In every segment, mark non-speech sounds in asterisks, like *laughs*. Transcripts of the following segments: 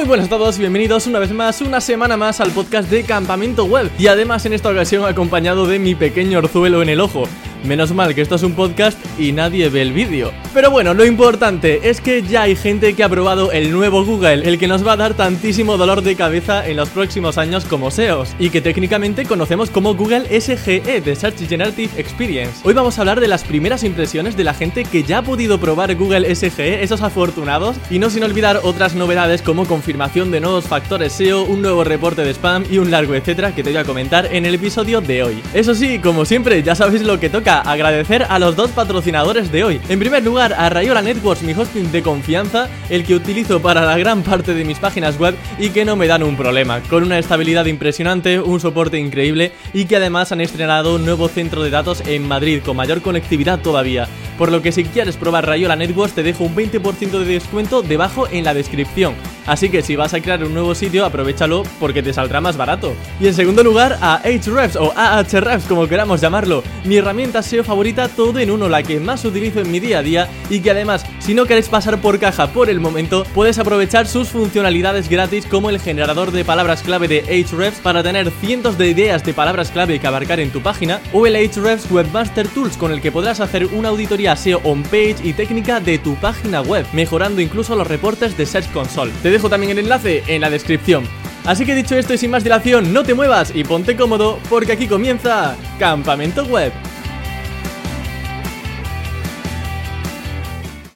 Muy buenas a todos bienvenidos una vez más, una semana más al podcast de Campamento Web y además en esta ocasión acompañado de mi pequeño orzuelo en el ojo. Menos mal que esto es un podcast y nadie ve el vídeo. Pero bueno, lo importante es que ya hay gente que ha probado el nuevo Google, el que nos va a dar tantísimo dolor de cabeza en los próximos años como SEOs, y que técnicamente conocemos como Google SGE, de Search Generative Experience. Hoy vamos a hablar de las primeras impresiones de la gente que ya ha podido probar Google SGE, esos afortunados, y no sin olvidar otras novedades como confirmación de nuevos factores SEO, un nuevo reporte de spam y un largo etcétera que te voy a comentar en el episodio de hoy. Eso sí, como siempre, ya sabéis lo que toca agradecer a los dos patrocinadores de hoy. En primer lugar, a Rayola Networks, mi hosting de confianza, el que utilizo para la gran parte de mis páginas web y que no me dan un problema, con una estabilidad impresionante, un soporte increíble y que además han estrenado un nuevo centro de datos en Madrid con mayor conectividad todavía. Por lo que si quieres probar Rayola Networks te dejo un 20% de descuento debajo en la descripción. Así que si vas a crear un nuevo sitio, aprovechalo porque te saldrá más barato. Y en segundo lugar, a Ahrefs o Ahrefs, como queramos llamarlo, mi herramienta SEO favorita todo en uno, la que más utilizo en mi día a día y que además, si no queréis pasar por caja por el momento, puedes aprovechar sus funcionalidades gratis como el generador de palabras clave de Ahrefs para tener cientos de ideas de palabras clave que abarcar en tu página, o el Ahrefs Webmaster Tools con el que podrás hacer una auditoría SEO on-page y técnica de tu página web, mejorando incluso los reportes de Search Console. Te dejo también el enlace en la descripción. Así que dicho esto y sin más dilación, no te muevas y ponte cómodo porque aquí comienza Campamento Web.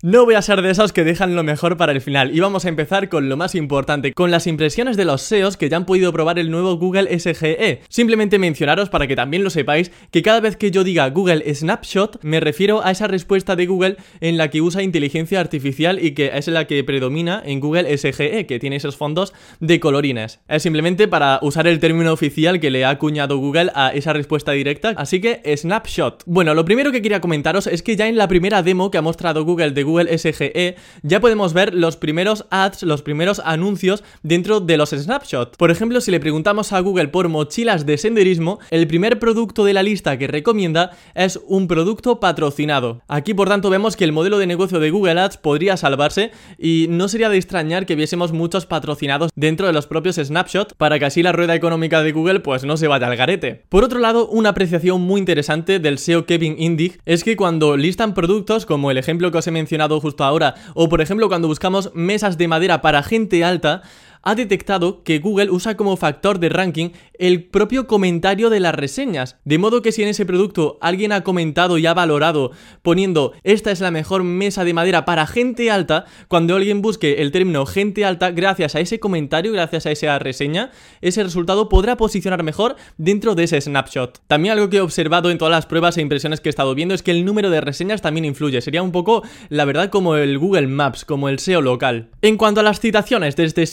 No voy a ser de esos que dejan lo mejor para el final y vamos a empezar con lo más importante, con las impresiones de los SEOs que ya han podido probar el nuevo Google SGE. Simplemente mencionaros para que también lo sepáis que cada vez que yo diga Google Snapshot me refiero a esa respuesta de Google en la que usa inteligencia artificial y que es la que predomina en Google SGE, que tiene esos fondos de colorines. Es simplemente para usar el término oficial que le ha acuñado Google a esa respuesta directa, así que Snapshot. Bueno, lo primero que quería comentaros es que ya en la primera demo que ha mostrado Google de Google Google SGE, ya podemos ver los primeros ads, los primeros anuncios dentro de los snapshots. Por ejemplo, si le preguntamos a Google por mochilas de senderismo, el primer producto de la lista que recomienda es un producto patrocinado. Aquí, por tanto, vemos que el modelo de negocio de Google Ads podría salvarse y no sería de extrañar que viésemos muchos patrocinados dentro de los propios snapshots para que así la rueda económica de Google pues no se vaya al garete. Por otro lado, una apreciación muy interesante del SEO Kevin Indig es que cuando listan productos como el ejemplo que os he mencionado justo ahora, o por ejemplo cuando buscamos mesas de madera para gente alta, ha detectado que Google usa como factor de ranking el propio comentario de las reseñas. De modo que si en ese producto alguien ha comentado y ha valorado poniendo esta es la mejor mesa de madera para gente alta, cuando alguien busque el término gente alta, gracias a ese comentario, gracias a esa reseña, ese resultado podrá posicionar mejor dentro de ese snapshot. También algo que he observado en todas las pruebas e impresiones que he estado viendo es que el número de reseñas también influye. Sería un poco, la verdad, como el Google Maps, como el SEO local. En cuanto a las citaciones, desde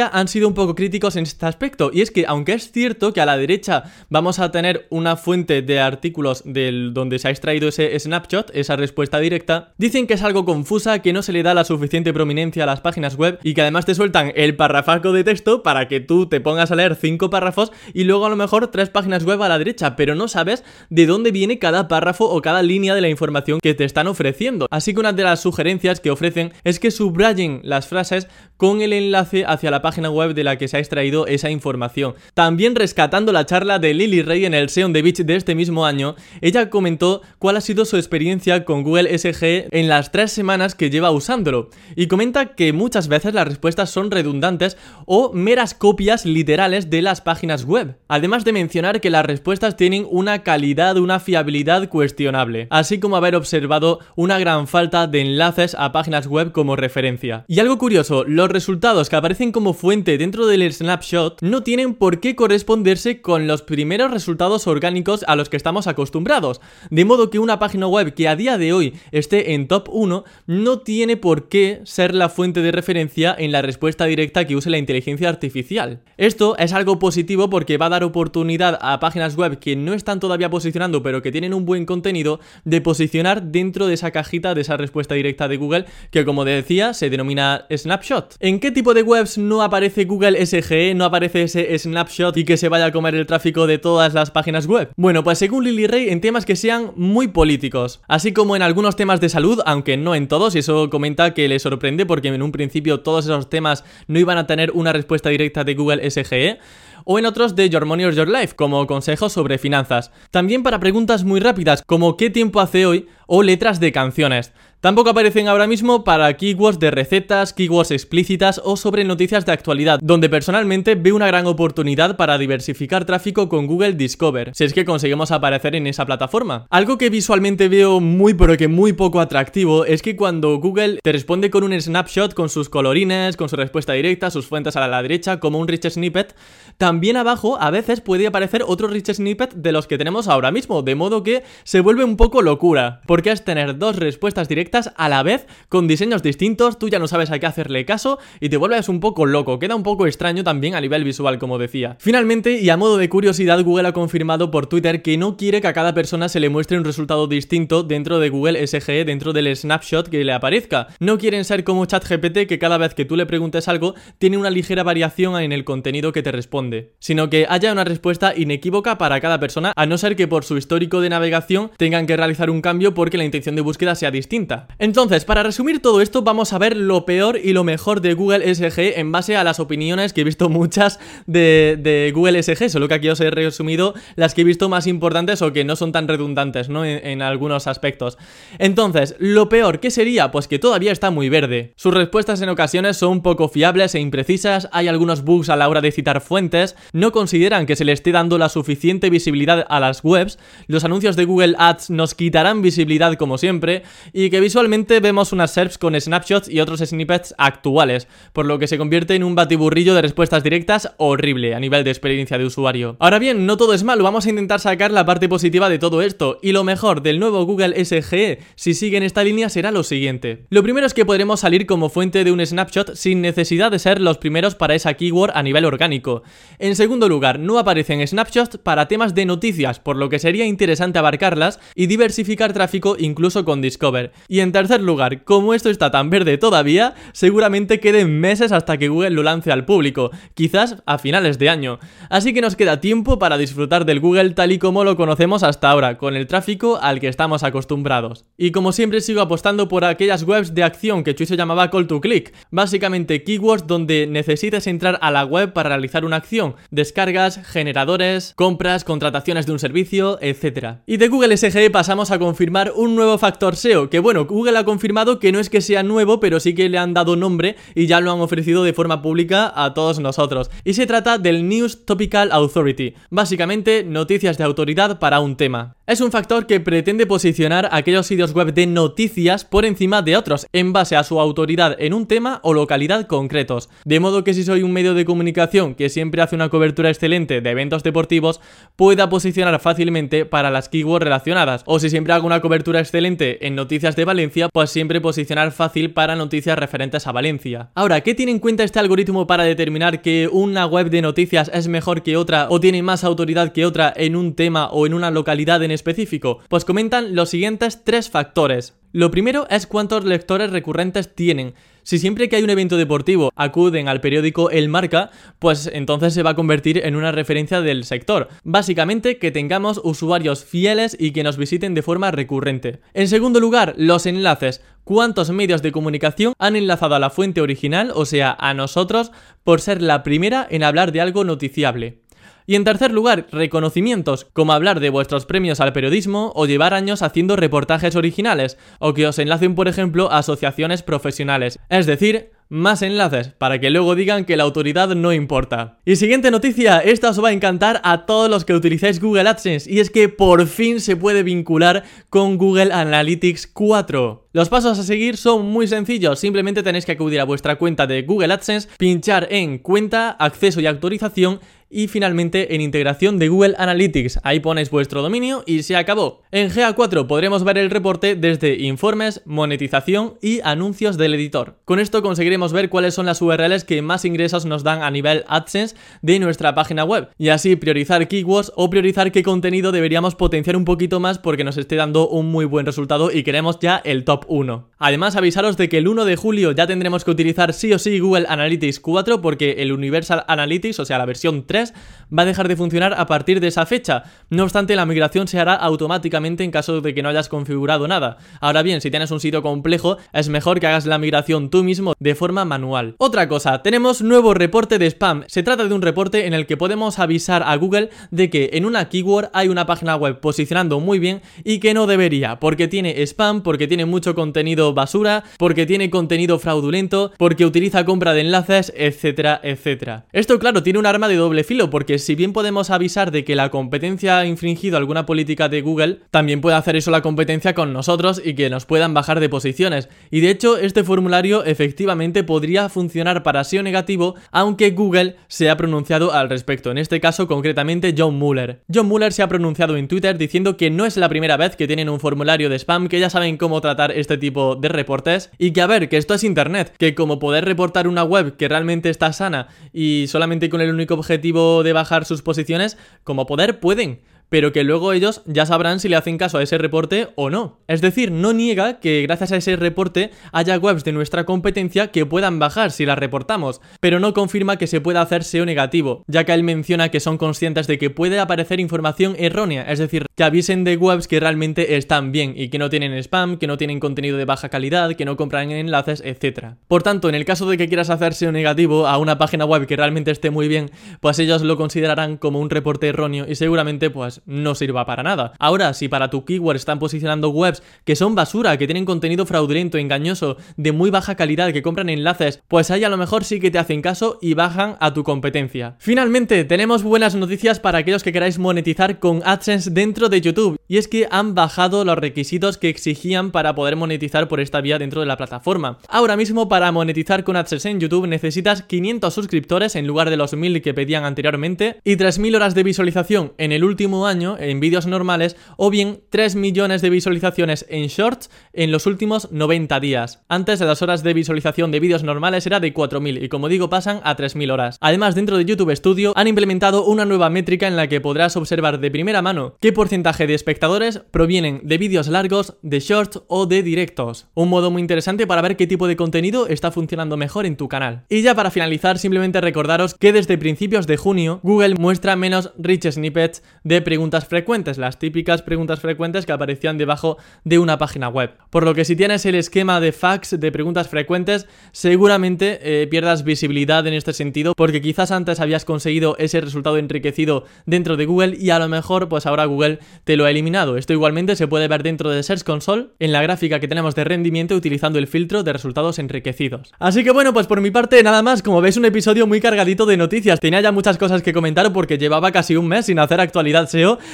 Han sido un poco críticos en este aspecto, y es que aunque es cierto que a la derecha vamos a tener una fuente de artículos del donde se ha extraído ese snapshot, esa respuesta directa. Dicen que es algo confusa, que no se le da la suficiente prominencia a las páginas web y que además te sueltan el parrafaco de texto para que tú te pongas a leer cinco párrafos y luego a lo mejor tres páginas web a la derecha, pero no sabes de dónde viene cada párrafo o cada línea de la información que te están ofreciendo. Así que una de las sugerencias que ofrecen es que subrayen las frases con el enlace hacia la página web de la que se ha extraído esa información. También rescatando la charla de Lily Ray en el Seon the Beach de este mismo año, ella comentó cuál ha sido su experiencia con Google SG en las tres semanas que lleva usándolo, y comenta que muchas veces las respuestas son redundantes o meras copias literales de las páginas web, además de mencionar que las respuestas tienen una calidad, una fiabilidad cuestionable, así como haber observado una gran falta de enlaces a páginas web como referencia. Y algo curioso, los resultados que aparecen como fuente dentro del snapshot no tienen por qué corresponder responderse con los primeros resultados orgánicos a los que estamos acostumbrados. De modo que una página web que a día de hoy esté en top 1 no tiene por qué ser la fuente de referencia en la respuesta directa que use la inteligencia artificial. Esto es algo positivo porque va a dar oportunidad a páginas web que no están todavía posicionando pero que tienen un buen contenido de posicionar dentro de esa cajita de esa respuesta directa de Google que como decía se denomina snapshot. ¿En qué tipo de webs no aparece Google SGE, no aparece ese snapshot y que se vaya a comer el tráfico de todas las páginas web? Bueno, pues según Lily Ray, en temas que sean muy políticos, así como en algunos temas de salud, aunque no en todos, y eso comenta que le sorprende porque en un principio todos esos temas no iban a tener una respuesta directa de Google SGE o en otros de Your Money or Your Life, como consejos sobre finanzas. También para preguntas muy rápidas, como ¿qué tiempo hace hoy? o letras de canciones. Tampoco aparecen ahora mismo para keywords de recetas, keywords explícitas o sobre noticias de actualidad, donde personalmente veo una gran oportunidad para diversificar tráfico con Google Discover, si es que conseguimos aparecer en esa plataforma. Algo que visualmente veo muy pero que muy poco atractivo es que cuando Google te responde con un snapshot con sus colorines, con su respuesta directa, sus fuentes a la derecha, como un rich snippet, también abajo a veces puede aparecer otro rich snippet de los que tenemos ahora mismo, de modo que se vuelve un poco locura, porque es tener dos respuestas directas a la vez con diseños distintos, tú ya no sabes a qué hacerle caso y te vuelves un poco loco, queda un poco extraño también a nivel visual como decía. Finalmente, y a modo de curiosidad, Google ha confirmado por Twitter que no quiere que a cada persona se le muestre un resultado distinto dentro de Google SGE, dentro del snapshot que le aparezca. No quieren ser como ChatGPT que cada vez que tú le preguntes algo tiene una ligera variación en el contenido que te responde, sino que haya una respuesta inequívoca para cada persona, a no ser que por su histórico de navegación tengan que realizar un cambio porque la intención de búsqueda sea distinta. Entonces, para resumir todo esto, vamos a ver lo peor y lo mejor de Google SG en base a las opiniones que he visto muchas de, Google SG, solo que aquí os he resumido las que he visto más importantes o que no son tan redundantes, ¿no? En, algunos aspectos. Entonces, lo peor, ¿qué sería? Pues que todavía está muy verde. Sus respuestas en ocasiones son poco fiables e imprecisas, hay algunos bugs a la hora de citar fuentes, no consideran que se le esté dando la suficiente visibilidad a las webs, los anuncios de Google Ads nos quitarán visibilidad como siempre, y que visualmente vemos unas SERPs con snapshots y otros snippets actuales, por lo que se convierte en un batiburrillo de respuestas directas horrible a nivel de experiencia de usuario. Ahora bien, no todo es malo, vamos a intentar sacar la parte positiva de todo esto, y lo mejor del nuevo Google SGE, si sigue en esta línea, será lo siguiente. Lo primero es que podremos salir como fuente de un snapshot sin necesidad de ser los primeros para esa keyword a nivel orgánico. En segundo lugar, no aparecen snapshots para temas de noticias, por lo que sería interesante abarcarlas y diversificar tráfico incluso con Discover. En tercer lugar, como esto está tan verde todavía, seguramente queden meses hasta que Google lo lance al público, quizás a finales de año. Así que nos queda tiempo para disfrutar del Google tal y como lo conocemos hasta ahora, con el tráfico al que estamos acostumbrados. Y como siempre sigo apostando por aquellas webs de acción que Chuiso llamaba call to click, básicamente keywords donde necesites entrar a la web para realizar una acción, descargas, generadores, compras, contrataciones de un servicio, etc. Y de Google SGE pasamos a confirmar un nuevo factor SEO, que bueno, Google ha confirmado que no es que sea nuevo, pero sí que le han dado nombre y ya lo han ofrecido de forma pública a todos nosotros. Y se trata del News Topical Authority, básicamente noticias de autoridad para un tema. Es un factor que pretende posicionar aquellos sitios web de noticias por encima de otros, en base a su autoridad en un tema o localidad concretos. De modo que si soy un medio de comunicación que siempre hace una cobertura excelente de eventos deportivos, pueda posicionar fácilmente para las keywords relacionadas. O si siempre hago una cobertura excelente en noticias de Valencia, pues siempre posicionar fácil para noticias referentes a Valencia. Ahora, ¿qué tiene en cuenta este algoritmo para determinar que una web de noticias es mejor que otra o tiene más autoridad que otra en un tema o en una localidad en específico? Pues comentan los siguientes tres factores. Lo primero es cuántos lectores recurrentes tienen. Si siempre que hay un evento deportivo acuden al periódico El Marca, pues entonces se va a convertir en una referencia del sector. Básicamente que tengamos usuarios fieles y que nos visiten de forma recurrente. En segundo lugar, los enlaces. ¿Cuántos medios de comunicación han enlazado a la fuente original, o sea, a nosotros, por ser la primera en hablar de algo noticiable? Y en tercer lugar, reconocimientos, como hablar de vuestros premios al periodismo o llevar años haciendo reportajes originales, o que os enlacen, por ejemplo, asociaciones profesionales. Es decir, más enlaces para que luego digan que la autoridad no importa. Y siguiente noticia, esta os va a encantar a todos los que utilizáis Google AdSense y es que por fin se puede vincular con Google Analytics 4. Los pasos a seguir son muy sencillos, simplemente tenéis que acudir a vuestra cuenta de Google AdSense, pinchar en cuenta, acceso y autorización y finalmente en integración de Google Analytics. Ahí ponéis vuestro dominio y se acabó. En GA4 podremos ver el reporte desde informes, monetización y anuncios del editor. Con esto conseguiremos ver cuáles son las URLs que más ingresos nos dan a nivel AdSense de nuestra página web y así priorizar keywords o priorizar qué contenido deberíamos potenciar un poquito más porque nos esté dando un muy buen resultado y queremos ya el top top 1. Además, avisaros de que el 1 de julio ya tendremos que utilizar sí o sí Google Analytics 4 porque el Universal Analytics, o sea, la versión 3, va a dejar de funcionar a partir de esa fecha. No obstante, la migración se hará automáticamente en caso de que no hayas configurado nada. Ahora bien, si tienes un sitio complejo, es mejor que hagas la migración tú mismo de forma manual. Otra cosa, tenemos nuevo reporte de spam. Se trata de un reporte en el que podemos avisar a Google de que en una keyword hay una página web posicionando muy bien y que no debería, porque tiene spam, porque tiene mucho contenido basura, porque tiene contenido fraudulento, porque utiliza compra de enlaces, etcétera, etcétera. Esto claro, tiene un arma de doble filo, porque si bien podemos avisar de que la competencia ha infringido alguna política de Google, también puede hacer eso la competencia con nosotros y que nos puedan bajar de posiciones. Y de hecho, este formulario efectivamente podría funcionar para SEO negativo, aunque Google se ha pronunciado al respecto. En este caso, concretamente, John Muller. John Muller se ha pronunciado en Twitter diciendo que no es la primera vez que tienen un formulario de spam, que ya saben cómo tratar este tipo de reportes y que a ver, que esto es internet, que como poder reportar una web que realmente está sana y solamente con el único objetivo de bajar sus posiciones, como poder pueden pero que luego ellos ya sabrán si le hacen caso a ese reporte o no. Es decir, no niega que gracias a ese reporte haya webs de nuestra competencia que puedan bajar si las reportamos, pero no confirma que se pueda hacer SEO negativo, ya que él menciona que son conscientes de que puede aparecer información errónea, es decir, que avisen de webs que realmente están bien y que no tienen spam, que no tienen contenido de baja calidad, que no compran enlaces, etc. Por tanto, en el caso de que quieras hacer SEO negativo a una página web que realmente esté muy bien, pues ellos lo considerarán como un reporte erróneo y seguramente pues no sirva para nada. Ahora, si para tu keyword están posicionando webs que son basura, que tienen contenido fraudulento, engañoso, de muy baja calidad, que compran enlaces, pues ahí a lo mejor sí que te hacen caso y bajan a tu competencia. Finalmente, tenemos buenas noticias para aquellos que queráis monetizar con AdSense dentro de YouTube, y es que han bajado los requisitos que exigían para poder monetizar por esta vía dentro de la plataforma. Ahora mismo para monetizar con AdSense en YouTube necesitas 500 suscriptores en lugar de los 1000 que pedían anteriormente y 3000 horas de visualización en el último año en vídeos normales o bien 3 millones de visualizaciones en shorts en los últimos 90 días. Antes de las horas de visualización de vídeos normales era de 4000 y como digo pasan a 3000 horas. Además dentro de YouTube Studio han implementado una nueva métrica en la que podrás observar de primera mano qué porcentaje de espectadores provienen de vídeos largos, de shorts o de directos. Un modo muy interesante para ver qué tipo de contenido está funcionando mejor en tu canal. Y ya para finalizar simplemente recordaros que desde principios de junio Google muestra menos rich snippets de preguntas frecuentes, las típicas preguntas frecuentes que aparecían debajo de una página web. Por lo que si tienes el esquema de fax de preguntas frecuentes, seguramente eh, pierdas visibilidad en este sentido, porque quizás antes habías conseguido ese resultado enriquecido dentro de Google y a lo mejor pues ahora Google te lo ha eliminado. Esto igualmente se puede ver dentro de Search Console en la gráfica que tenemos de rendimiento utilizando el filtro de resultados enriquecidos. Así que bueno, pues por mi parte nada más, como veis un episodio muy cargadito de noticias, tenía ya muchas cosas que comentar porque llevaba casi un mes sin hacer actualidad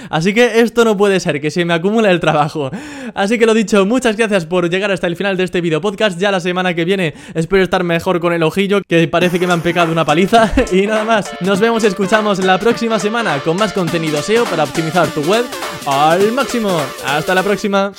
Así que esto no puede ser, que se me acumula el trabajo. Así que lo dicho, muchas gracias por llegar hasta el final de este video podcast. Ya la semana que viene espero estar mejor con el ojillo, que parece que me han pecado una paliza. *laughs* Y nada más, nos vemos y escuchamos la próxima semana con más contenido SEO para optimizar tu web al máximo. Hasta la próxima.